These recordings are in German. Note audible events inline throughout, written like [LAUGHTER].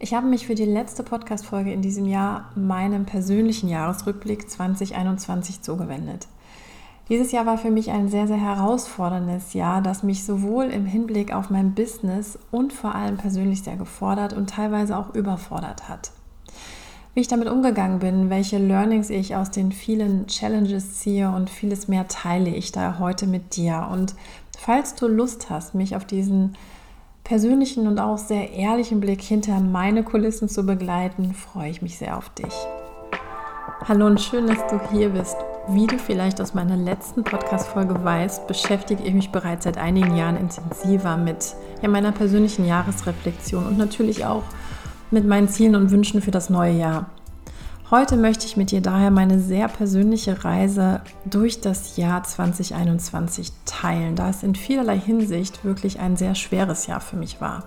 Ich habe mich für die letzte Podcast-Folge in diesem Jahr meinem persönlichen Jahresrückblick 2021 zugewendet. Dieses Jahr war für mich ein sehr, sehr herausforderndes Jahr, das mich sowohl im Hinblick auf mein Business und vor allem persönlich sehr gefordert und teilweise auch überfordert hat. Wie ich damit umgegangen bin, welche Learnings ich aus den vielen Challenges ziehe und vieles mehr teile ich da heute mit dir. Und falls du Lust hast, mich auf diesen persönlichen und auch sehr ehrlichen Blick hinter meine Kulissen zu begleiten, freue ich mich sehr auf dich. Hallo und schön, dass du hier bist. Wie du vielleicht aus meiner letzten Podcast-Folge weißt, beschäftige ich mich bereits seit einigen Jahren intensiver mit ja, meiner persönlichen Jahresreflexion und natürlich auch mit meinen Zielen und Wünschen für das neue Jahr. Heute möchte ich mit dir daher meine sehr persönliche Reise durch das Jahr 2021 teilen, da es in vielerlei Hinsicht wirklich ein sehr schweres Jahr für mich war.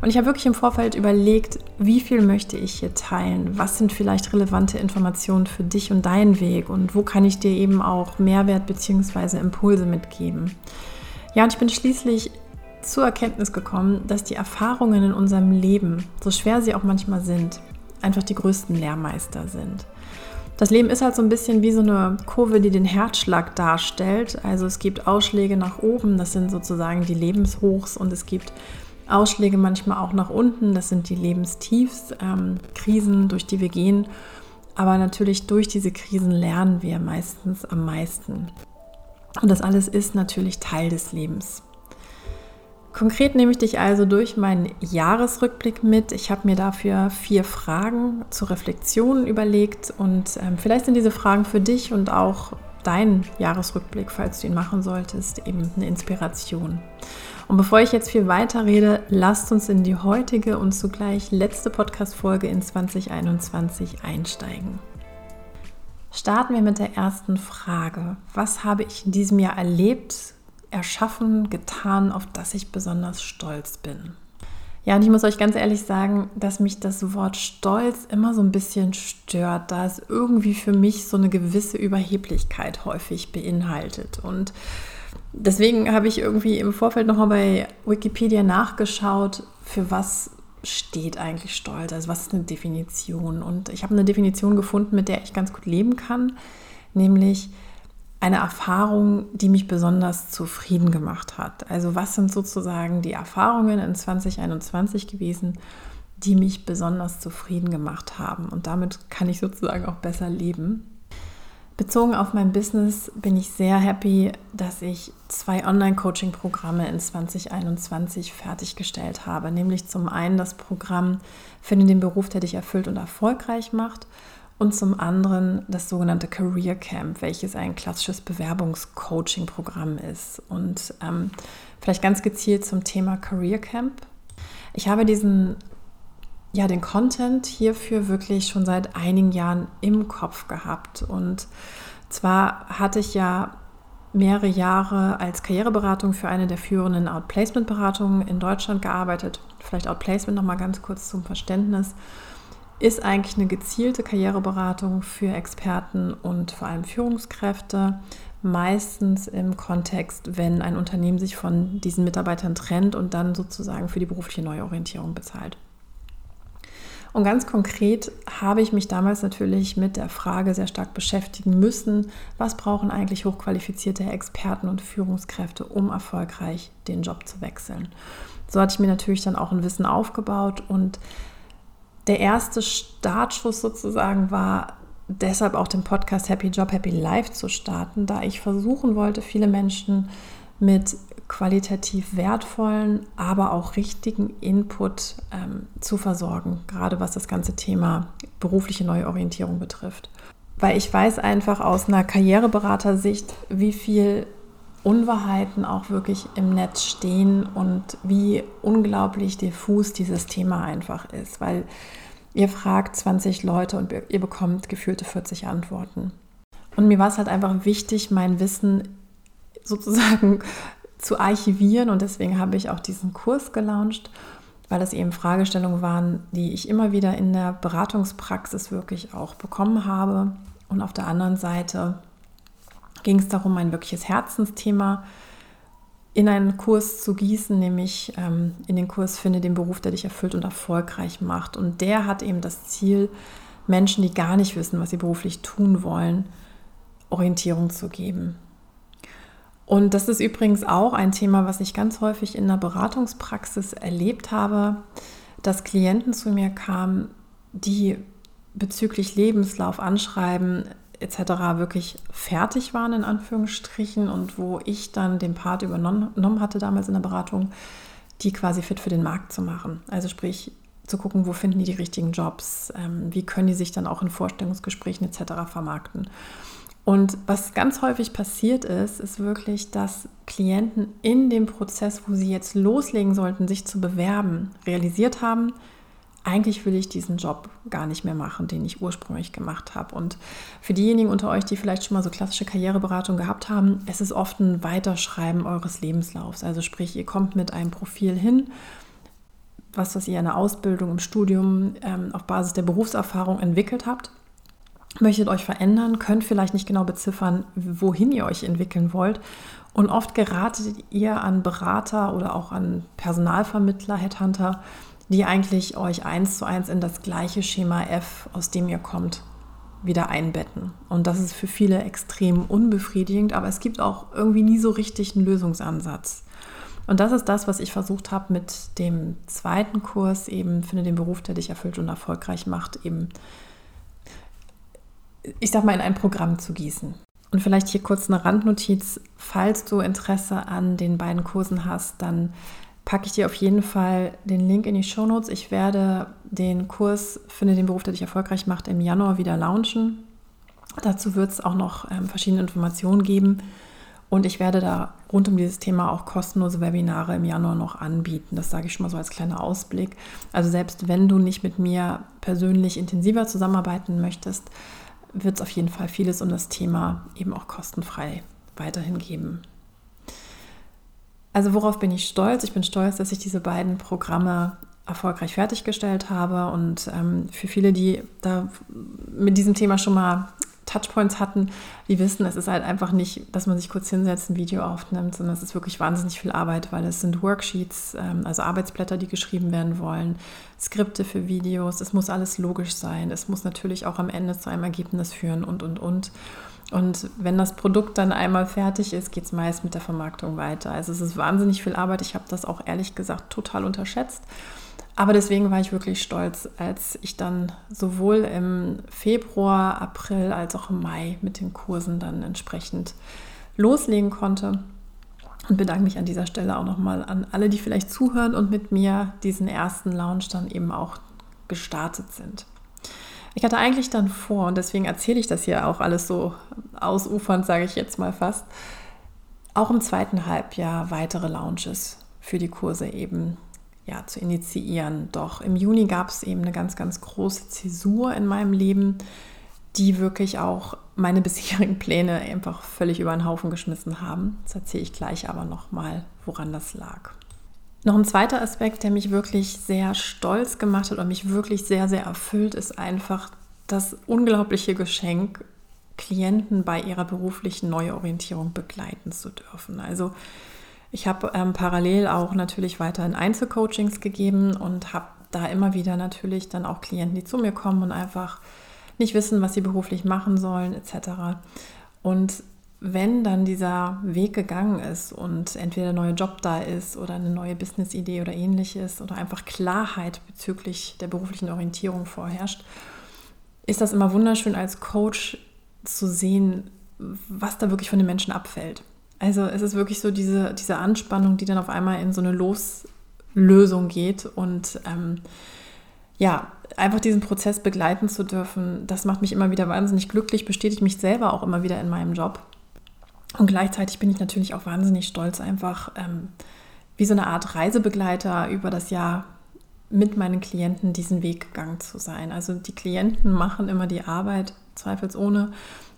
Und ich habe wirklich im Vorfeld überlegt, wie viel möchte ich hier teilen? Was sind vielleicht relevante Informationen für dich und deinen Weg? Und wo kann ich dir eben auch Mehrwert bzw. Impulse mitgeben? Ja, und ich bin schließlich zur Erkenntnis gekommen, dass die Erfahrungen in unserem Leben, so schwer sie auch manchmal sind, einfach die größten Lehrmeister sind. Das Leben ist halt so ein bisschen wie so eine Kurve, die den Herzschlag darstellt. Also es gibt Ausschläge nach oben, das sind sozusagen die Lebenshochs und es gibt Ausschläge manchmal auch nach unten, das sind die Lebenstiefs, ähm, Krisen, durch die wir gehen. Aber natürlich durch diese Krisen lernen wir meistens am meisten. Und das alles ist natürlich Teil des Lebens. Konkret nehme ich dich also durch meinen Jahresrückblick mit. Ich habe mir dafür vier Fragen zur Reflexion überlegt und ähm, vielleicht sind diese Fragen für dich und auch deinen Jahresrückblick, falls du ihn machen solltest, eben eine Inspiration. Und bevor ich jetzt viel weiter rede, lasst uns in die heutige und zugleich letzte Podcast-Folge in 2021 einsteigen. Starten wir mit der ersten Frage. Was habe ich in diesem Jahr erlebt, erschaffen, getan, auf das ich besonders stolz bin. Ja, und ich muss euch ganz ehrlich sagen, dass mich das Wort Stolz immer so ein bisschen stört, da es irgendwie für mich so eine gewisse Überheblichkeit häufig beinhaltet. Und deswegen habe ich irgendwie im Vorfeld nochmal bei Wikipedia nachgeschaut, für was steht eigentlich Stolz, also was ist eine Definition. Und ich habe eine Definition gefunden, mit der ich ganz gut leben kann, nämlich eine Erfahrung, die mich besonders zufrieden gemacht hat. Also was sind sozusagen die Erfahrungen in 2021 gewesen, die mich besonders zufrieden gemacht haben. Und damit kann ich sozusagen auch besser leben. Bezogen auf mein Business bin ich sehr happy, dass ich zwei Online-Coaching-Programme in 2021 fertiggestellt habe. Nämlich zum einen das Programm Finde den Beruf, der dich erfüllt und erfolgreich macht und zum anderen das sogenannte Career Camp, welches ein klassisches Bewerbungscoaching-Programm ist. Und ähm, vielleicht ganz gezielt zum Thema Career Camp. Ich habe diesen, ja, den Content hierfür wirklich schon seit einigen Jahren im Kopf gehabt. Und zwar hatte ich ja mehrere Jahre als Karriereberatung für eine der führenden Outplacement-Beratungen in Deutschland gearbeitet. Vielleicht Outplacement nochmal ganz kurz zum Verständnis ist eigentlich eine gezielte Karriereberatung für Experten und vor allem Führungskräfte. Meistens im Kontext, wenn ein Unternehmen sich von diesen Mitarbeitern trennt und dann sozusagen für die berufliche Neuorientierung bezahlt. Und ganz konkret habe ich mich damals natürlich mit der Frage sehr stark beschäftigen müssen, was brauchen eigentlich hochqualifizierte Experten und Führungskräfte, um erfolgreich den Job zu wechseln. So hatte ich mir natürlich dann auch ein Wissen aufgebaut und der erste Startschuss sozusagen war deshalb auch den Podcast Happy Job, Happy Life zu starten, da ich versuchen wollte, viele Menschen mit qualitativ wertvollen, aber auch richtigen Input ähm, zu versorgen, gerade was das ganze Thema berufliche Neuorientierung betrifft. Weil ich weiß einfach aus einer Karriereberatersicht, wie viel Unwahrheiten auch wirklich im Netz stehen und wie unglaublich diffus dieses Thema einfach ist, weil ihr fragt 20 Leute und ihr bekommt gefühlte 40 Antworten. Und mir war es halt einfach wichtig, mein Wissen sozusagen [LAUGHS] zu archivieren und deswegen habe ich auch diesen Kurs gelauncht, weil das eben Fragestellungen waren, die ich immer wieder in der Beratungspraxis wirklich auch bekommen habe. Und auf der anderen Seite ging es darum, ein wirkliches Herzensthema in einen Kurs zu gießen, nämlich ähm, in den Kurs Finde den Beruf, der dich erfüllt und erfolgreich macht. Und der hat eben das Ziel, Menschen, die gar nicht wissen, was sie beruflich tun wollen, Orientierung zu geben. Und das ist übrigens auch ein Thema, was ich ganz häufig in der Beratungspraxis erlebt habe, dass Klienten zu mir kamen, die bezüglich Lebenslauf, Anschreiben etc. wirklich fertig waren in Anführungsstrichen und wo ich dann den Part übernommen hatte damals in der Beratung, die quasi fit für den Markt zu machen. Also sprich zu gucken, wo finden die die richtigen Jobs, ähm, wie können die sich dann auch in Vorstellungsgesprächen etc. vermarkten. Und was ganz häufig passiert ist, ist wirklich, dass Klienten in dem Prozess, wo sie jetzt loslegen sollten, sich zu bewerben, realisiert haben, eigentlich will ich diesen Job gar nicht mehr machen, den ich ursprünglich gemacht habe. Und für diejenigen unter euch, die vielleicht schon mal so klassische Karriereberatung gehabt haben, es ist oft ein Weiterschreiben eures Lebenslaufs. Also sprich, ihr kommt mit einem Profil hin, was, was ihr in der Ausbildung, im Studium ähm, auf Basis der Berufserfahrung entwickelt habt möchtet euch verändern, könnt vielleicht nicht genau beziffern, wohin ihr euch entwickeln wollt. Und oft geratet ihr an Berater oder auch an Personalvermittler, Headhunter, die eigentlich euch eins zu eins in das gleiche Schema F, aus dem ihr kommt, wieder einbetten. Und das ist für viele extrem unbefriedigend, aber es gibt auch irgendwie nie so richtig einen Lösungsansatz. Und das ist das, was ich versucht habe mit dem zweiten Kurs eben, finde den Beruf, der dich erfüllt und erfolgreich macht, eben ich sag mal, in ein Programm zu gießen. Und vielleicht hier kurz eine Randnotiz, falls du Interesse an den beiden Kursen hast, dann packe ich dir auf jeden Fall den Link in die Show Notes. Ich werde den Kurs Finde den Beruf, der dich erfolgreich macht, im Januar wieder launchen. Dazu wird es auch noch ähm, verschiedene Informationen geben. Und ich werde da rund um dieses Thema auch kostenlose Webinare im Januar noch anbieten. Das sage ich schon mal so als kleiner Ausblick. Also selbst wenn du nicht mit mir persönlich intensiver zusammenarbeiten möchtest, wird es auf jeden Fall vieles um das Thema eben auch kostenfrei weiterhin geben. Also worauf bin ich stolz? Ich bin stolz, dass ich diese beiden Programme erfolgreich fertiggestellt habe und ähm, für viele, die da mit diesem Thema schon mal Touchpoints hatten, die wissen, es ist halt einfach nicht, dass man sich kurz hinsetzt, ein Video aufnimmt, sondern es ist wirklich wahnsinnig viel Arbeit, weil es sind Worksheets, ähm, also Arbeitsblätter, die geschrieben werden wollen, Skripte für Videos, es muss alles logisch sein, es muss natürlich auch am Ende zu einem Ergebnis führen und, und, und. Und wenn das Produkt dann einmal fertig ist, geht es meist mit der Vermarktung weiter. Also es ist wahnsinnig viel Arbeit. Ich habe das auch ehrlich gesagt total unterschätzt. Aber deswegen war ich wirklich stolz, als ich dann sowohl im Februar, April als auch im Mai mit den Kursen dann entsprechend loslegen konnte. Und bedanke mich an dieser Stelle auch nochmal an alle, die vielleicht zuhören und mit mir diesen ersten Launch dann eben auch gestartet sind. Ich hatte eigentlich dann vor, und deswegen erzähle ich das hier auch alles so ausufernd, sage ich jetzt mal fast, auch im zweiten Halbjahr weitere Launches für die Kurse eben ja, zu initiieren. Doch im Juni gab es eben eine ganz, ganz große Zäsur in meinem Leben, die wirklich auch meine [LAUGHS] bisherigen Pläne einfach völlig über den Haufen geschmissen haben. Das erzähle ich gleich aber nochmal, woran das lag. Noch ein zweiter Aspekt, der mich wirklich sehr stolz gemacht hat und mich wirklich sehr, sehr erfüllt, ist einfach das unglaubliche Geschenk, Klienten bei ihrer beruflichen Neuorientierung begleiten zu dürfen. Also ich habe ähm, parallel auch natürlich weiterhin Einzelcoachings gegeben und habe da immer wieder natürlich dann auch Klienten, die zu mir kommen und einfach nicht wissen, was sie beruflich machen sollen etc. Und wenn dann dieser Weg gegangen ist und entweder ein neuer Job da ist oder eine neue Business-Idee oder ähnliches oder einfach Klarheit bezüglich der beruflichen Orientierung vorherrscht, ist das immer wunderschön als Coach zu sehen, was da wirklich von den Menschen abfällt. Also es ist wirklich so diese, diese Anspannung, die dann auf einmal in so eine Loslösung geht und ähm, ja, einfach diesen Prozess begleiten zu dürfen, das macht mich immer wieder wahnsinnig glücklich, bestätigt mich selber auch immer wieder in meinem Job. Und gleichzeitig bin ich natürlich auch wahnsinnig stolz, einfach ähm, wie so eine Art Reisebegleiter über das Jahr mit meinen Klienten diesen Weg gegangen zu sein. Also die Klienten machen immer die Arbeit, zweifelsohne,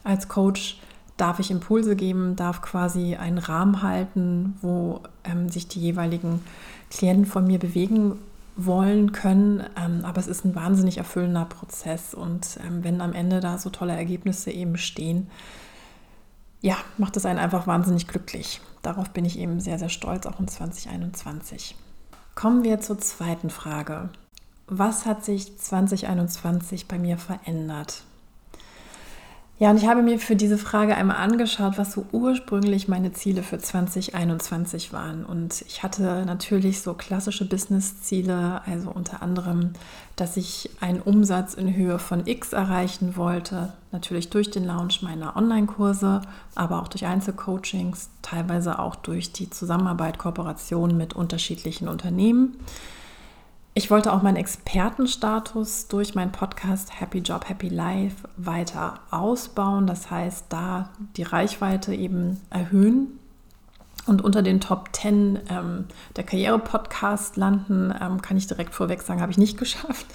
als Coach darf ich Impulse geben, darf quasi einen Rahmen halten, wo ähm, sich die jeweiligen Klienten von mir bewegen wollen können. Ähm, aber es ist ein wahnsinnig erfüllender Prozess. Und ähm, wenn am Ende da so tolle Ergebnisse eben stehen, ja, macht es einen einfach wahnsinnig glücklich. Darauf bin ich eben sehr, sehr stolz, auch in 2021. Kommen wir zur zweiten Frage. Was hat sich 2021 bei mir verändert? Ja, und ich habe mir für diese Frage einmal angeschaut, was so ursprünglich meine Ziele für 2021 waren. Und ich hatte natürlich so klassische Business-Ziele, also unter anderem, dass ich einen Umsatz in Höhe von X erreichen wollte. Natürlich durch den Launch meiner Online-Kurse, aber auch durch Einzelcoachings, teilweise auch durch die Zusammenarbeit, Kooperation mit unterschiedlichen Unternehmen. Ich wollte auch meinen Expertenstatus durch meinen Podcast Happy Job, Happy Life weiter ausbauen. Das heißt, da die Reichweite eben erhöhen und unter den Top 10 ähm, der Karriere-Podcast landen, ähm, kann ich direkt vorweg sagen, habe ich nicht [LAUGHS] geschafft.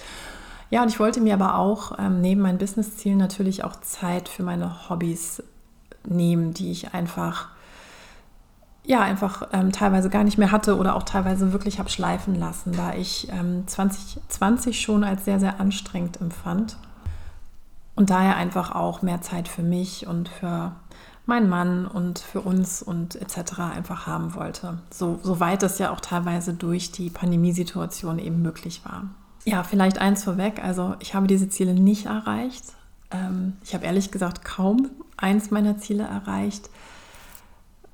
Ja, und ich wollte mir aber auch ähm, neben meinen Business-Zielen natürlich auch Zeit für meine Hobbys nehmen, die ich einfach ja, einfach ähm, teilweise gar nicht mehr hatte oder auch teilweise wirklich habe schleifen lassen, da ich ähm, 2020 schon als sehr, sehr anstrengend empfand. Und daher einfach auch mehr Zeit für mich und für meinen Mann und für uns und etc. einfach haben wollte. So, soweit es ja auch teilweise durch die Pandemiesituation eben möglich war. Ja, vielleicht eins vorweg. Also ich habe diese Ziele nicht erreicht. Ähm, ich habe ehrlich gesagt kaum eins meiner Ziele erreicht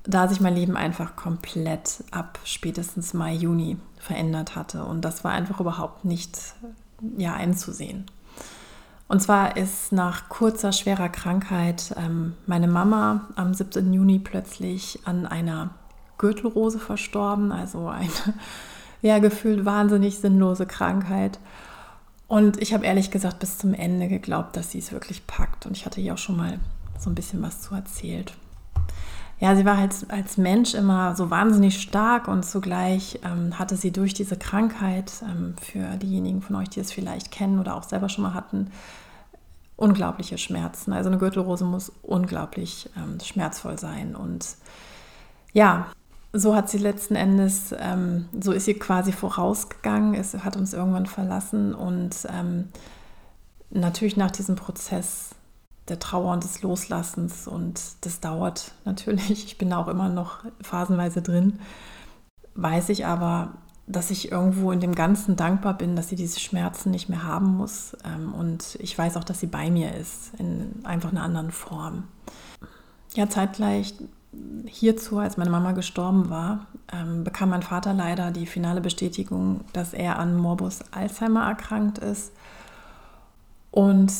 da sich mein Leben einfach komplett ab spätestens Mai, Juni verändert hatte. Und das war einfach überhaupt nicht ja, einzusehen. Und zwar ist nach kurzer, schwerer Krankheit ähm, meine Mama am 17. Juni plötzlich an einer Gürtelrose verstorben, also eine [LAUGHS] ja, gefühlt wahnsinnig sinnlose Krankheit. Und ich habe ehrlich gesagt bis zum Ende geglaubt, dass sie es wirklich packt. Und ich hatte ihr auch schon mal so ein bisschen was zu erzählt ja, sie war halt als Mensch immer so wahnsinnig stark und zugleich ähm, hatte sie durch diese Krankheit, ähm, für diejenigen von euch, die es vielleicht kennen oder auch selber schon mal hatten, unglaubliche Schmerzen. Also eine Gürtelrose muss unglaublich ähm, schmerzvoll sein. Und ja, so hat sie letzten Endes, ähm, so ist sie quasi vorausgegangen, es hat uns irgendwann verlassen und ähm, natürlich nach diesem Prozess der Trauer und des Loslassens und das dauert [LAUGHS] natürlich. Ich bin da auch immer noch phasenweise drin. Weiß ich aber, dass ich irgendwo in dem Ganzen dankbar bin, dass sie diese Schmerzen nicht mehr haben muss. Ähm, und ich weiß auch, dass sie bei mir ist, in einfach einer anderen Form. Ja, zeitgleich hierzu, als meine Mama gestorben war, ähm, bekam mein Vater leider die finale Bestätigung, dass er an Morbus Alzheimer erkrankt ist. Und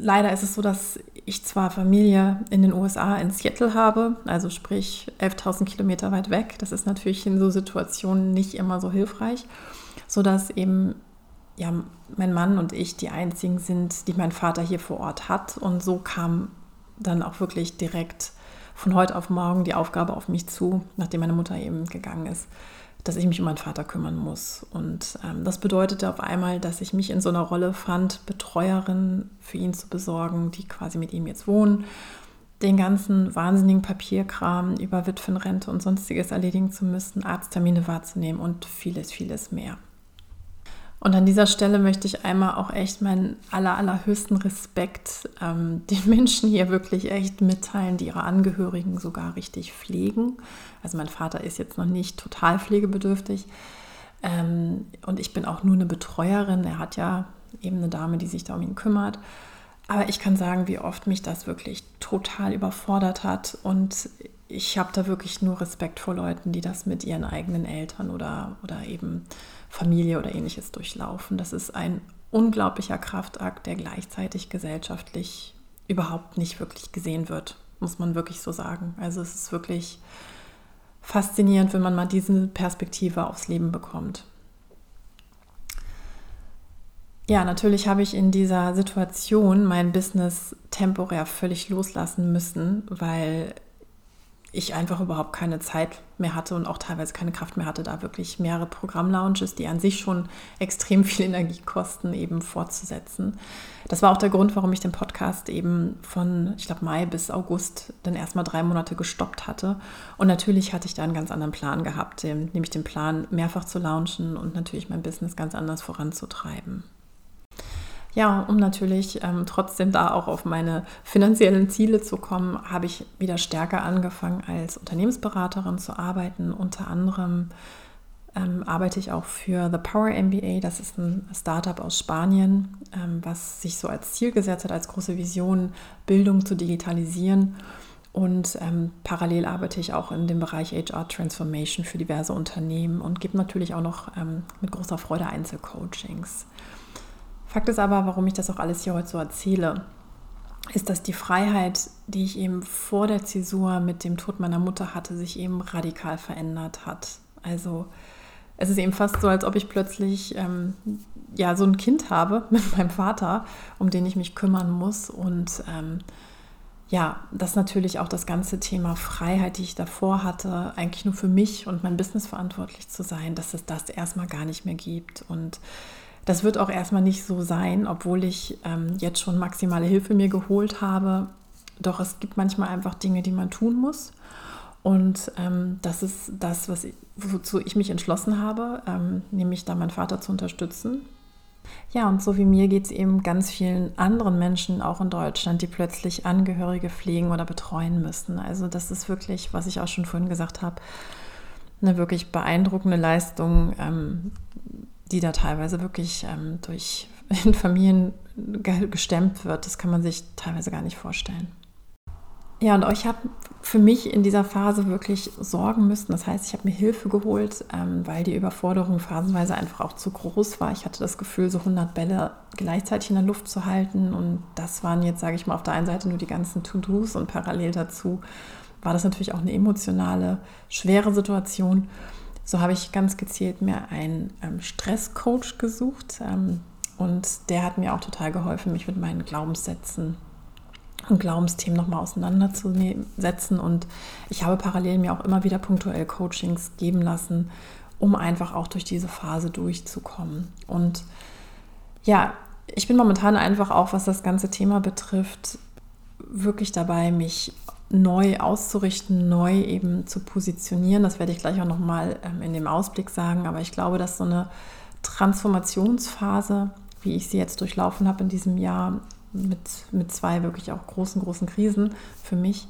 leider ist es so, dass ich zwar Familie in den USA in Seattle habe, also sprich 11.000 Kilometer weit weg. Das ist natürlich in so Situationen nicht immer so hilfreich, sodass eben ja, mein Mann und ich die einzigen sind, die mein Vater hier vor Ort hat. Und so kam dann auch wirklich direkt von heute auf morgen die Aufgabe auf mich zu, nachdem meine Mutter eben gegangen ist, dass ich mich um meinen Vater kümmern muss. Und ähm, das bedeutete auf einmal, dass ich mich in so einer Rolle fand, Betreuerin für ihn zu besorgen, die quasi mit ihm jetzt wohnen, den ganzen wahnsinnigen Papierkram über Witwenrente und sonstiges erledigen zu müssen, Arzttermine wahrzunehmen und vieles, vieles mehr. Und an dieser Stelle möchte ich einmal auch echt meinen aller, allerhöchsten Respekt ähm, [LAUGHS] den Menschen hier wirklich echt mitteilen, die ihre Angehörigen sogar richtig pflegen. Also mein Vater ist jetzt noch nicht total pflegebedürftig ähm, und ich bin auch nur eine Betreuerin. Er hat ja eben eine Dame, die sich da um ihn kümmert. Aber ich kann sagen, wie oft mich das wirklich total überfordert hat und ich habe da wirklich nur Respekt vor Leuten, die das mit ihren eigenen Eltern oder, oder eben Familie oder ähnliches durchlaufen. Das ist ein unglaublicher Kraftakt, der gleichzeitig gesellschaftlich überhaupt nicht wirklich gesehen wird, muss man wirklich so sagen. Also es ist wirklich faszinierend, wenn man mal diese Perspektive aufs Leben bekommt. Ja, natürlich habe ich in dieser Situation mein Business temporär völlig loslassen müssen, weil ich einfach überhaupt keine Zeit mehr hatte und auch teilweise keine Kraft mehr hatte, da wirklich mehrere Programmlaunches, die an sich schon extrem viel Energie kosten, eben fortzusetzen. Das war auch der Grund, warum ich den Podcast eben von, ich glaube, Mai bis August dann erstmal drei Monate gestoppt hatte. Und natürlich hatte ich da einen ganz anderen Plan gehabt, nämlich den Plan, mehrfach zu launchen und natürlich mein Business ganz anders voranzutreiben. Ja, um natürlich ähm, trotzdem da auch auf meine finanziellen Ziele zu kommen, habe ich wieder stärker angefangen, als Unternehmensberaterin zu arbeiten. Unter anderem ähm, arbeite ich auch für The Power MBA. Das ist ein Startup aus Spanien, ähm, was sich so als Ziel gesetzt hat, als große Vision, Bildung zu digitalisieren. Und ähm, parallel arbeite ich auch in dem Bereich HR Transformation für diverse Unternehmen und gebe natürlich auch noch ähm, mit großer Freude Einzelcoachings. Fakt ist aber, warum ich das auch alles hier heute so erzähle, ist, dass die Freiheit, die ich eben vor der Zäsur mit dem Tod meiner Mutter hatte, sich eben radikal verändert hat. Also es ist eben fast so, als ob ich plötzlich ähm, ja so ein Kind habe [LAUGHS] mit meinem Vater, um den ich mich kümmern muss und ähm, ja, das natürlich auch das ganze Thema Freiheit, die ich davor hatte, eigentlich nur für mich und mein Business verantwortlich zu sein, dass es das erstmal gar nicht mehr gibt. Und das wird auch erstmal nicht so sein, obwohl ich ähm, jetzt schon maximale Hilfe mir geholt habe. Doch es gibt manchmal einfach Dinge, die man tun muss. Und ähm, das ist das, was ich, wozu ich mich entschlossen habe, ähm, nämlich da meinen Vater zu unterstützen. Ja, und so wie mir geht es eben ganz vielen anderen Menschen, auch in Deutschland, die plötzlich Angehörige pflegen oder betreuen müssen. Also das ist wirklich, was ich auch schon vorhin gesagt habe, eine wirklich beeindruckende Leistung, ähm, die da teilweise wirklich ähm, durch [LAUGHS] in Familien gestemmt wird. Das kann man sich teilweise gar nicht vorstellen. Ja, und ich habe für mich in dieser Phase wirklich sorgen müssen. Das heißt, ich habe mir Hilfe geholt, ähm, weil die Überforderung phasenweise einfach auch zu groß war. Ich hatte das Gefühl, so 100 Bälle gleichzeitig in der Luft zu halten. Und das waren jetzt, sage ich mal, auf der einen Seite nur die ganzen To-Dos und parallel dazu war das natürlich auch eine emotionale, schwere Situation. So habe ich ganz gezielt mir einen ähm, Stresscoach gesucht ähm, und der hat mir auch total geholfen, mich mit meinen Glaubenssätzen und Glaubensthemen nochmal auseinanderzusetzen. Und ich habe parallel mir auch immer wieder punktuell Coachings geben lassen, um einfach auch durch diese Phase durchzukommen. Und ja, ich bin momentan einfach auch, was das ganze Thema betrifft, wirklich dabei, mich neu auszurichten, neu eben zu positionieren. Das werde ich gleich auch nochmal ähm, in dem Ausblick sagen. Aber ich glaube, dass so eine Transformationsphase, wie ich sie jetzt durchlaufen habe in diesem Jahr, mit, mit zwei wirklich auch großen, großen Krisen für mich,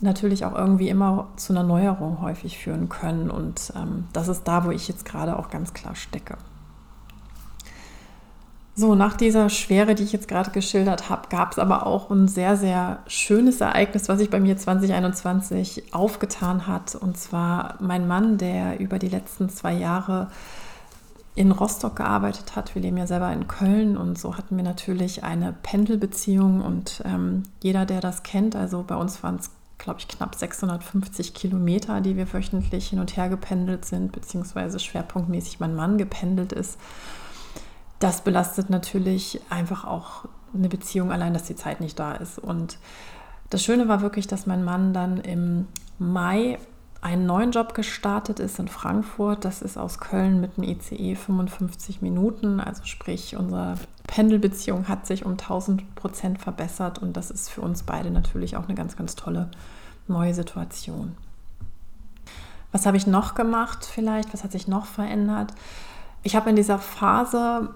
natürlich auch irgendwie immer zu einer Neuerung häufig führen können. Und ähm, das ist da, wo ich jetzt gerade auch ganz klar stecke. So, nach dieser Schwere, die ich jetzt gerade geschildert habe, gab es aber auch ein sehr, sehr schönes Ereignis, was sich bei mir 2021 aufgetan hat. Und zwar mein Mann, der über die letzten zwei Jahre in Rostock gearbeitet hat. Wir leben ja selber in Köln und so hatten wir natürlich eine Pendelbeziehung. Und ähm, jeder, der das kennt, also bei uns waren es, glaube ich, knapp 650 Kilometer, die wir wöchentlich hin und her gependelt sind, beziehungsweise schwerpunktmäßig mein Mann gependelt ist das belastet natürlich einfach auch eine Beziehung allein, dass die Zeit nicht da ist. Und das Schöne war wirklich, dass mein Mann dann im Mai einen neuen Job gestartet ist in Frankfurt. Das ist aus Köln mit einem ICE 55 Minuten. Also sprich, unsere Pendelbeziehung hat sich um 1000 Prozent verbessert und das ist für uns beide natürlich auch eine ganz, ganz tolle neue Situation. Was habe ich noch gemacht vielleicht? Was hat sich noch verändert? Ich habe in dieser Phase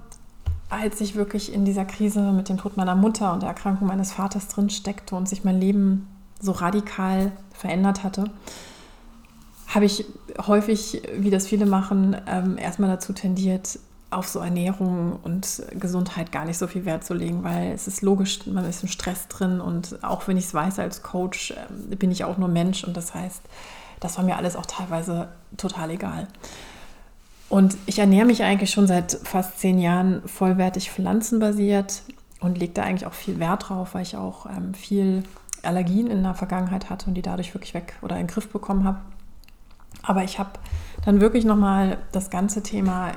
als ich wirklich in dieser Krise mit dem Tod meiner Mutter und der Erkrankung meines Vaters drin steckte und sich mein Leben so radikal verändert hatte, habe ich häufig, wie das viele machen, ähm, erstmal dazu tendiert, auf so Ernährung und Gesundheit gar nicht so viel Wert zu legen, weil es ist logisch, man ist im Stress drin und auch wenn ich es weiß als Coach, ähm, bin ich auch nur Mensch und das heißt, das war mir alles auch teilweise total egal. Und ich ernähre mich eigentlich schon seit fast zehn Jahren vollwertig pflanzenbasiert und lege da eigentlich auch viel Wert drauf, weil ich auch ähm, viel Allergien in der Vergangenheit hatte und die dadurch wirklich weg oder in den Griff bekommen habe. Aber ich habe dann wirklich nochmal das ganze Thema,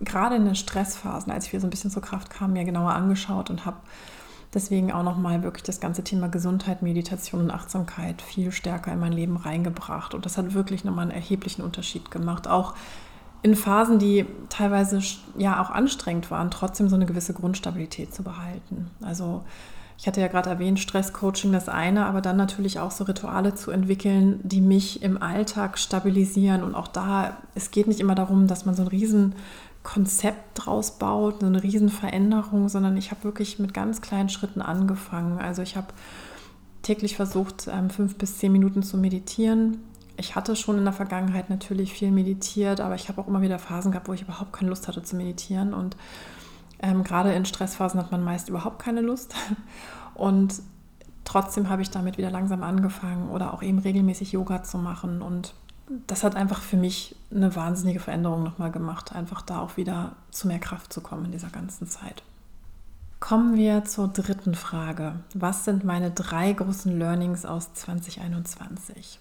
gerade in den Stressphasen, als ich wieder so ein bisschen zur Kraft kam, mir genauer angeschaut und habe deswegen auch nochmal wirklich das ganze Thema Gesundheit, Meditation und Achtsamkeit viel stärker in mein Leben reingebracht. Und das hat wirklich nochmal einen erheblichen Unterschied gemacht. Auch in Phasen, die teilweise ja auch anstrengend waren, trotzdem so eine gewisse Grundstabilität zu behalten. Also ich hatte ja gerade erwähnt, Stresscoaching das eine, aber dann natürlich auch so Rituale zu entwickeln, die mich im Alltag stabilisieren. Und auch da, es geht nicht immer darum, dass man so ein riesen Konzept draus baut, eine Riesenveränderung, sondern ich habe wirklich mit ganz kleinen Schritten angefangen. Also ich habe täglich versucht, ähm, fünf bis zehn Minuten zu meditieren. Ich hatte schon in der Vergangenheit natürlich viel meditiert, aber ich habe auch immer wieder Phasen gehabt, wo ich überhaupt keine Lust hatte zu meditieren. Und ähm, gerade in Stressphasen hat man meist überhaupt keine Lust. [LAUGHS] Und trotzdem habe ich damit wieder langsam angefangen oder auch eben regelmäßig Yoga zu machen. Und das hat einfach für mich eine wahnsinnige Veränderung nochmal gemacht, einfach da auch wieder zu mehr Kraft zu kommen in dieser ganzen Zeit. Kommen wir zur dritten Frage. Was sind meine drei großen Learnings aus 2021?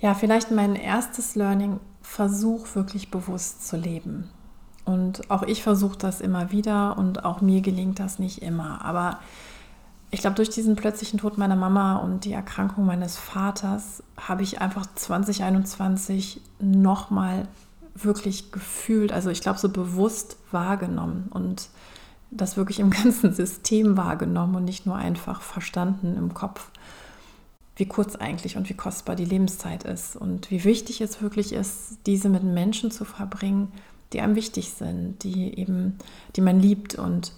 Ja, vielleicht mein erstes Learning, versuch wirklich bewusst zu leben. Und auch ich versuche das immer wieder und auch mir gelingt das nicht immer. Aber ich glaube, durch diesen plötzlichen Tod meiner Mama und die Erkrankung meines Vaters habe ich einfach 2021 nochmal wirklich gefühlt, also ich glaube, so bewusst wahrgenommen und das wirklich im [LAUGHS] ganzen System wahrgenommen und nicht nur einfach verstanden im Kopf, wie kurz eigentlich und wie kostbar die Lebenszeit ist und wie wichtig es wirklich ist, diese mit Menschen zu verbringen, die einem wichtig sind, die eben, die man liebt und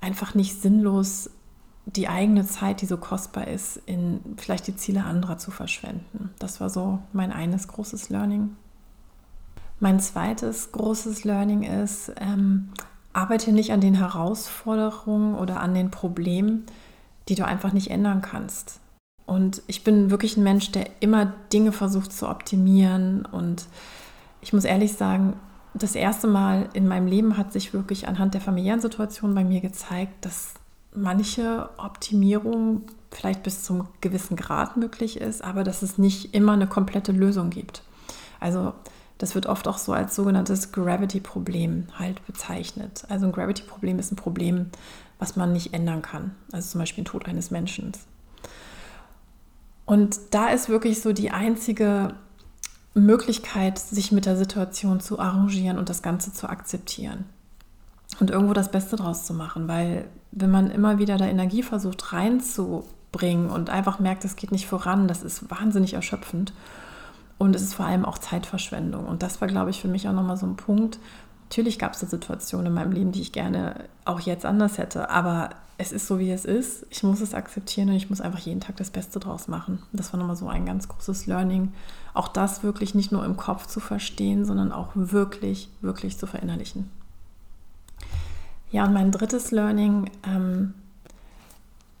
einfach nicht sinnlos die eigene Zeit, die so kostbar ist, in vielleicht die Ziele anderer zu verschwenden. Das war so mein eines großes Learning. Mein zweites großes Learning ist, ähm, arbeite nicht an den Herausforderungen oder an den Problemen, die du einfach nicht ändern kannst. Und ich bin wirklich ein Mensch, der immer Dinge versucht zu optimieren. Und ich muss ehrlich sagen, das erste Mal in meinem Leben hat sich wirklich anhand der familiären Situation bei mir gezeigt, dass manche Optimierung vielleicht bis zum gewissen Grad möglich ist, aber dass es nicht immer eine komplette Lösung gibt. Also das wird oft auch so als sogenanntes Gravity-Problem halt bezeichnet. Also ein Gravity-Problem ist ein Problem, was man nicht ändern kann. Also zum Beispiel ein Tod eines Menschen. Und da ist wirklich so die einzige Möglichkeit, sich mit der Situation zu arrangieren und das Ganze zu akzeptieren. Und irgendwo das Beste draus zu machen, weil wenn man immer wieder da Energie versucht reinzubringen und einfach merkt, es geht nicht voran, das ist wahnsinnig erschöpfend. Und es ist vor allem auch Zeitverschwendung. Und das war, glaube ich, für mich auch nochmal so ein Punkt. Natürlich gab es da Situationen in meinem Leben, die ich gerne auch jetzt anders hätte, aber es ist so, wie es ist. Ich muss es akzeptieren und ich muss einfach jeden Tag das Beste draus machen. Das war nochmal so ein ganz großes Learning. Auch das wirklich nicht nur im Kopf zu verstehen, sondern auch wirklich, wirklich zu verinnerlichen. Ja, und mein drittes Learning, ähm,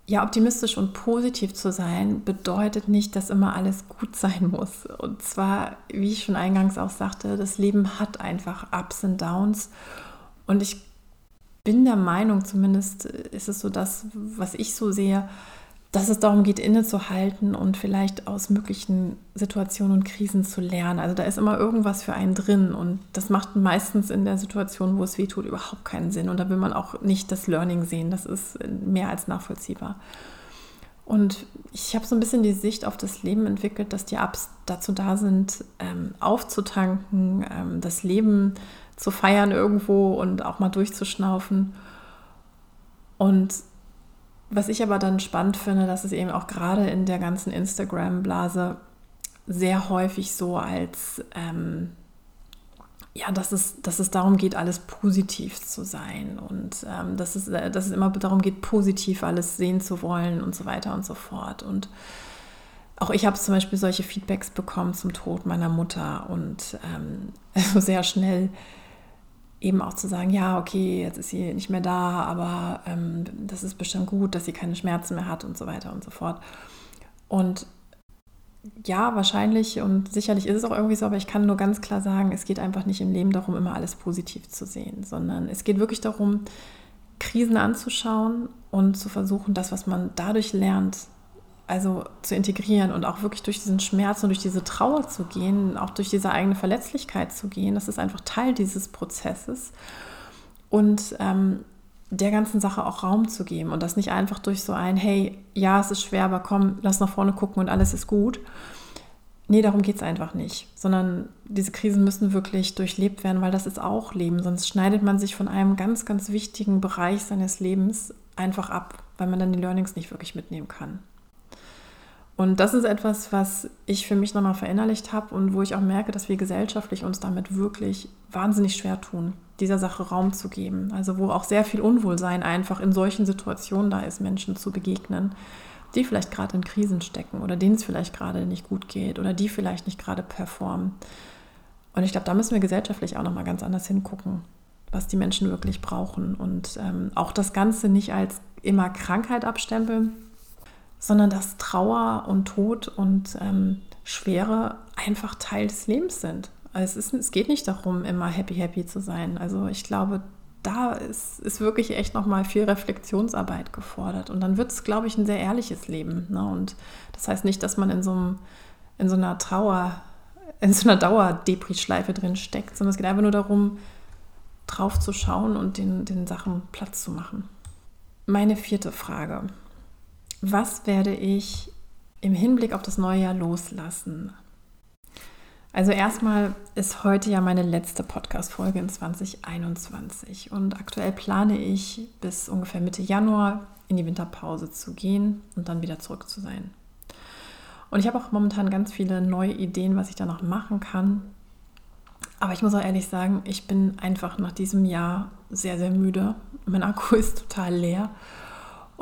ja, optimistisch und positiv zu sein, bedeutet nicht, dass immer alles gut sein muss. Und zwar, wie ich schon eingangs auch sagte, das Leben hat einfach Ups und Downs. Und ich bin der Meinung, zumindest ist es so das, was ich so sehe, dass es darum geht, innezuhalten und vielleicht aus möglichen Situationen und Krisen zu lernen. Also da ist immer irgendwas für einen drin und das macht meistens in der Situation, wo es weh tut, überhaupt keinen Sinn. Und da will man auch nicht das Learning sehen. Das ist mehr als nachvollziehbar. Und ich habe so ein bisschen die Sicht auf das Leben entwickelt, dass die Ups dazu da sind, ähm, aufzutanken, ähm, das Leben zu feiern irgendwo und auch mal durchzuschnaufen. Und was ich aber dann spannend finde, dass es eben auch gerade in der ganzen Instagram-Blase sehr häufig so als, ähm, ja, dass es, dass es darum geht, alles positiv zu sein und ähm, dass, es, äh, dass es immer darum geht, positiv alles sehen zu wollen und so weiter und so fort. Und auch ich habe zum Beispiel solche Feedbacks bekommen zum Tod meiner Mutter und ähm, [LAUGHS] sehr schnell eben auch zu sagen, ja, okay, jetzt ist sie nicht mehr da, aber ähm, das ist bestimmt gut, dass sie keine Schmerzen mehr hat und so weiter und so fort. Und ja, wahrscheinlich und sicherlich ist es auch irgendwie so, aber ich kann nur ganz klar sagen, es geht einfach nicht im Leben darum, immer alles positiv zu sehen, sondern es geht wirklich darum, Krisen anzuschauen und zu versuchen, das, was man dadurch lernt, also zu integrieren und auch wirklich durch diesen Schmerz und durch diese Trauer zu gehen, auch durch diese eigene Verletzlichkeit zu gehen. Das ist einfach Teil dieses Prozesses. Und ähm, der ganzen Sache auch Raum zu geben und das nicht einfach durch so ein, hey, ja, es ist schwer, aber komm, lass nach vorne gucken und alles ist gut. Nee, darum geht es einfach nicht, sondern diese Krisen müssen wirklich durchlebt werden, weil das ist auch Leben, sonst schneidet man sich von einem ganz, ganz wichtigen Bereich seines Lebens einfach ab, weil man dann die Learnings nicht wirklich mitnehmen kann. Und das ist etwas, was ich für mich nochmal verinnerlicht habe und wo ich auch merke, dass wir gesellschaftlich uns damit wirklich wahnsinnig schwer tun, dieser Sache Raum zu geben. Also wo auch sehr viel Unwohlsein einfach in solchen Situationen da ist, Menschen zu begegnen, die vielleicht gerade in Krisen stecken oder denen es vielleicht gerade nicht gut geht oder die vielleicht nicht gerade performen. Und ich glaube, da müssen wir gesellschaftlich auch nochmal ganz anders hingucken, was die Menschen wirklich brauchen. Und ähm, auch das Ganze nicht als immer Krankheit abstempeln, sondern dass Trauer und Tod und ähm, Schwere einfach Teil des Lebens sind. Also es, ist, es geht nicht darum, immer happy, happy zu sein. Also ich glaube, da ist, ist wirklich echt nochmal viel Reflexionsarbeit gefordert. Und dann wird es, glaube ich, ein sehr ehrliches Leben. Ne? Und das heißt nicht, dass man in so, einem, in so einer Trauer, in so einer Dauer-Depri-Schleife drin steckt, sondern es geht einfach nur darum, drauf zu schauen und den, den Sachen Platz zu machen. Meine vierte Frage. Was werde ich im Hinblick auf das neue Jahr loslassen? Also erstmal ist heute ja meine letzte Podcast-Folge in 2021 und aktuell plane ich bis ungefähr Mitte Januar in die Winterpause zu gehen und dann wieder zurück zu sein. Und ich habe auch momentan ganz viele neue Ideen, was ich da noch machen kann. Aber ich muss auch ehrlich sagen, ich bin einfach nach diesem Jahr sehr, sehr müde. Mein Akku [LAUGHS] ist total leer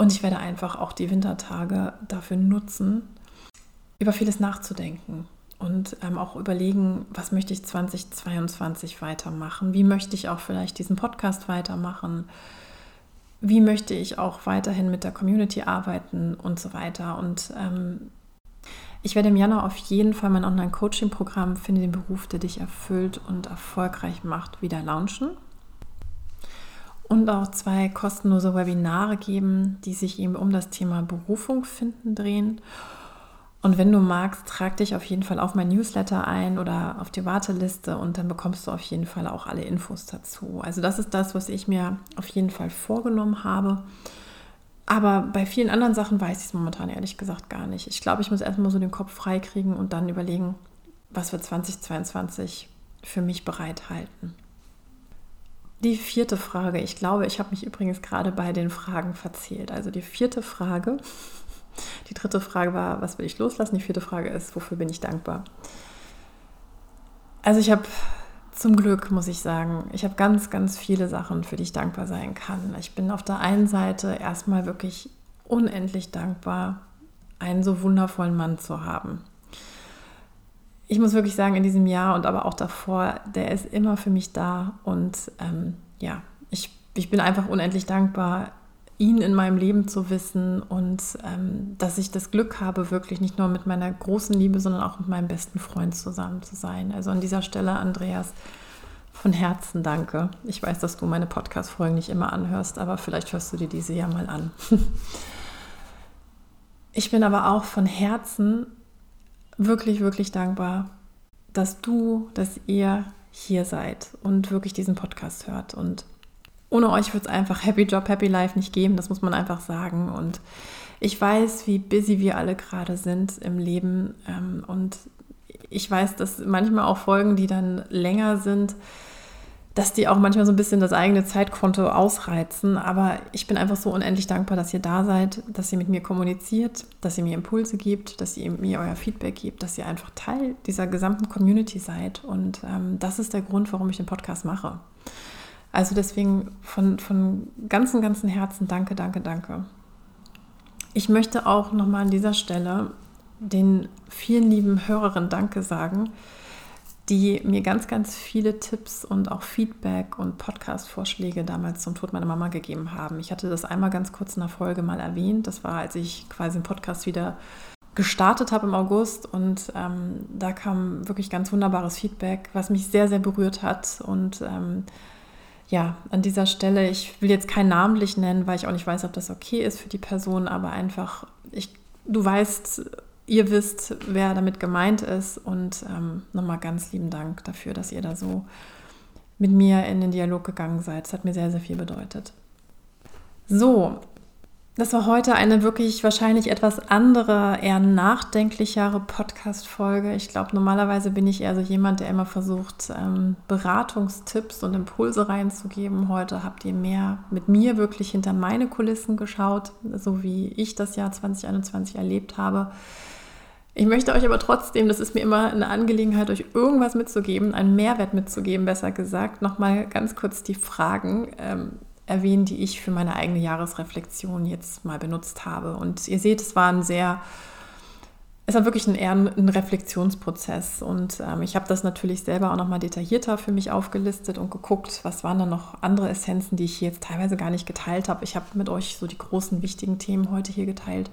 und ich werde einfach auch die Wintertage dafür nutzen, über vieles nachzudenken und ähm, auch überlegen, was möchte ich 2022 weitermachen? Wie möchte ich auch vielleicht diesen Podcast weitermachen? Wie möchte ich auch weiterhin mit der Community arbeiten und so weiter? Und ähm, ich werde im Januar auf jeden Fall mein Online-Coaching-Programm Finde den Beruf, der dich erfüllt und erfolgreich macht, wieder launchen. Und auch zwei kostenlose Webinare geben, die sich eben um das Thema Berufung finden drehen und wenn du magst, trag dich auf jeden Fall auf mein Newsletter ein oder auf die Warteliste und dann bekommst du auf jeden Fall auch alle Infos dazu. Also das ist das, was ich mir auf jeden Fall vorgenommen habe. Aber bei vielen anderen Sachen weiß ich es momentan ehrlich gesagt gar nicht. Ich glaube, ich muss erstmal so den Kopf frei kriegen und dann überlegen, was wir 2022 für mich bereithalten. Die vierte Frage. Ich glaube, ich habe mich übrigens gerade bei den Fragen verzählt. Also die vierte Frage die dritte Frage war, was will ich loslassen? Die vierte Frage ist, wofür bin ich dankbar? Also ich habe zum Glück, muss ich sagen, ich habe ganz, ganz viele Sachen, für die ich dankbar sein kann. Ich bin auf der einen Seite erstmal wirklich unendlich dankbar, einen so wundervollen Mann zu haben. Ich muss wirklich sagen, in diesem Jahr und aber auch davor, der ist immer für mich da und ähm, ja, ich, ich bin einfach unendlich dankbar, ihn in meinem Leben zu wissen und ähm, dass ich das Glück habe, wirklich nicht nur mit meiner großen Liebe, sondern auch mit meinem besten Freund zusammen zu sein. Also an dieser Stelle, Andreas, von Herzen danke. Ich weiß, dass du meine Podcast-Folgen nicht immer anhörst, aber vielleicht hörst du dir diese ja mal an. [LAUGHS] ich bin aber auch von Herzen wirklich, wirklich dankbar, dass du, dass ihr hier seid und wirklich diesen Podcast hört und ohne euch wird es einfach Happy Job, Happy Life nicht geben, das muss man einfach sagen. Und ich weiß, wie busy wir alle gerade sind im Leben. Ähm, und ich weiß, dass manchmal auch Folgen, die dann länger sind, dass die auch manchmal so ein bisschen das eigene Zeitkonto ausreizen. Aber ich bin einfach so unendlich dankbar, dass ihr da seid, dass ihr mit mir kommuniziert, dass ihr mir Impulse gibt, dass ihr mir euer Feedback gebt, dass ihr einfach Teil dieser gesamten Community seid. Und ähm, das ist der Grund, warum ich den Podcast mache. Also deswegen von, von ganzem, ganzem Herzen danke, danke, danke. Ich möchte auch nochmal an dieser Stelle den vielen lieben Hörerinnen Danke sagen, die mir ganz, ganz viele Tipps und auch Feedback und Podcast-Vorschläge damals zum Tod meiner Mama gegeben haben. Ich hatte das einmal ganz kurz in der Folge mal erwähnt. Das war, als ich quasi den Podcast wieder gestartet habe im August und ähm, da kam wirklich ganz wunderbares Feedback, was mich sehr, sehr berührt hat und ähm, ja, an dieser Stelle, ich will jetzt keinen namentlich nennen, weil ich auch nicht weiß, ob das okay ist für die Person, aber einfach, ich, du weißt, ihr wisst, wer damit gemeint ist und ähm, nochmal ganz lieben Dank dafür, dass ihr da so mit mir in den Dialog gegangen seid. Das hat mir sehr, sehr viel bedeutet. So, das war heute eine wirklich wahrscheinlich etwas andere, eher nachdenklichere Podcast-Folge. Ich glaube, normalerweise bin ich eher so jemand, der immer versucht, ähm, Beratungstipps und Impulse reinzugeben. Heute habt ihr mehr mit mir wirklich hinter meine Kulissen geschaut, so wie ich das Jahr 2021 erlebt habe. Ich möchte euch aber trotzdem, das ist mir immer eine Angelegenheit, euch irgendwas mitzugeben, einen Mehrwert mitzugeben, besser gesagt, nochmal ganz kurz die Fragen ähm, erwähnen, die ich für meine eigene Jahresreflexion jetzt mal benutzt habe. Und ihr seht, es war ein sehr, es war wirklich ein, eher ein Reflexionsprozess. Und ähm, ich habe das natürlich selber auch nochmal detaillierter für mich aufgelistet und geguckt, was waren da noch andere Essenzen, die ich hier jetzt teilweise gar nicht geteilt habe. Ich habe mit euch so die großen, wichtigen Themen heute hier geteilt.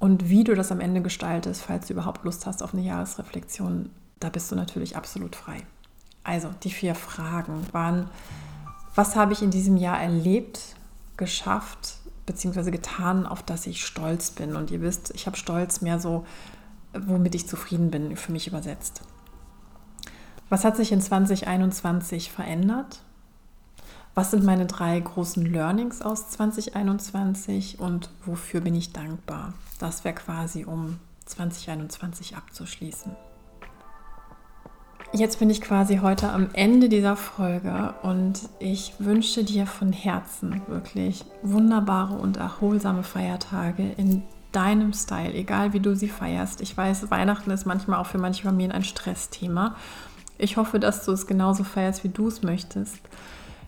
Und wie du das am Ende gestaltest, falls du überhaupt Lust hast auf eine Jahresreflexion, da bist du natürlich absolut frei. Also, die vier Fragen waren, was habe ich in diesem Jahr erlebt, geschafft bzw. getan, auf das ich stolz bin. Und ihr wisst, ich habe Stolz mehr so, womit ich zufrieden bin, für mich übersetzt. Was hat sich in 2021 verändert? Was sind meine drei großen Learnings aus 2021 und wofür bin ich dankbar? Das wäre quasi, um 2021 abzuschließen. Jetzt bin ich quasi heute am Ende dieser Folge und ich wünsche dir von Herzen wirklich wunderbare und erholsame Feiertage in deinem Style, egal wie du sie feierst. Ich weiß, Weihnachten ist manchmal auch für manche Familien ein Stressthema. Ich hoffe, dass du es genauso feierst, wie du es möchtest.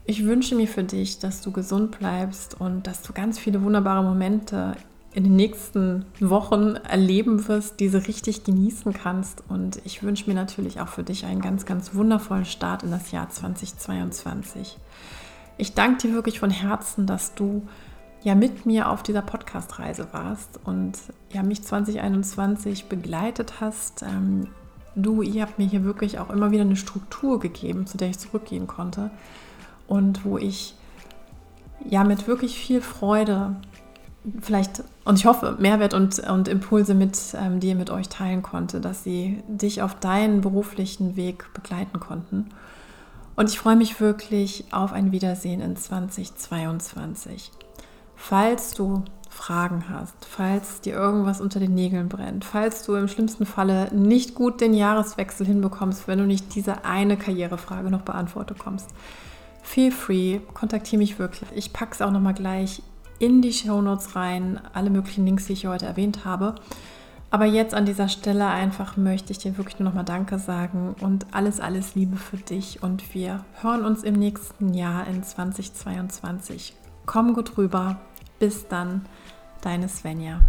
Ich wünsche mir für dich, dass du gesund bleibst und dass du ganz viele wunderbare Momente in den nächsten Wochen erleben wirst, diese richtig genießen kannst. Und ich wünsche mir natürlich auch für dich einen ganz, ganz wundervollen Start in das Jahr 2022. Ich danke dir wirklich von Herzen, dass du ja mit mir auf dieser Podcast-Reise warst und ja mich 2021 begleitet hast. Ähm, du, ihr habt mir hier wirklich auch immer wieder eine Struktur gegeben, zu der ich zurückgehen konnte und wo ich ja mit wirklich viel Freude vielleicht, und ich hoffe, Mehrwert und, und Impulse mit, ähm, die mit euch teilen konnte, dass sie dich auf deinen beruflichen Weg begleiten konnten. Und ich freue mich wirklich auf ein Wiedersehen in 2022. Falls du Fragen hast, falls dir irgendwas unter den Nägeln brennt, falls du im schlimmsten Falle nicht gut den Jahreswechsel hinbekommst, wenn du nicht diese eine Karrierefrage noch beantwortet kommst, feel free, kontaktiere mich wirklich. Ich packe es auch nochmal gleich in die Shownotes rein, alle möglichen Links, die ich heute erwähnt habe. Aber jetzt an dieser Stelle einfach möchte ich dir wirklich nur nochmal Danke sagen und alles, alles Liebe für dich. Und wir hören uns im nächsten Jahr in 2022. Komm gut rüber. Bis dann, deine Svenja.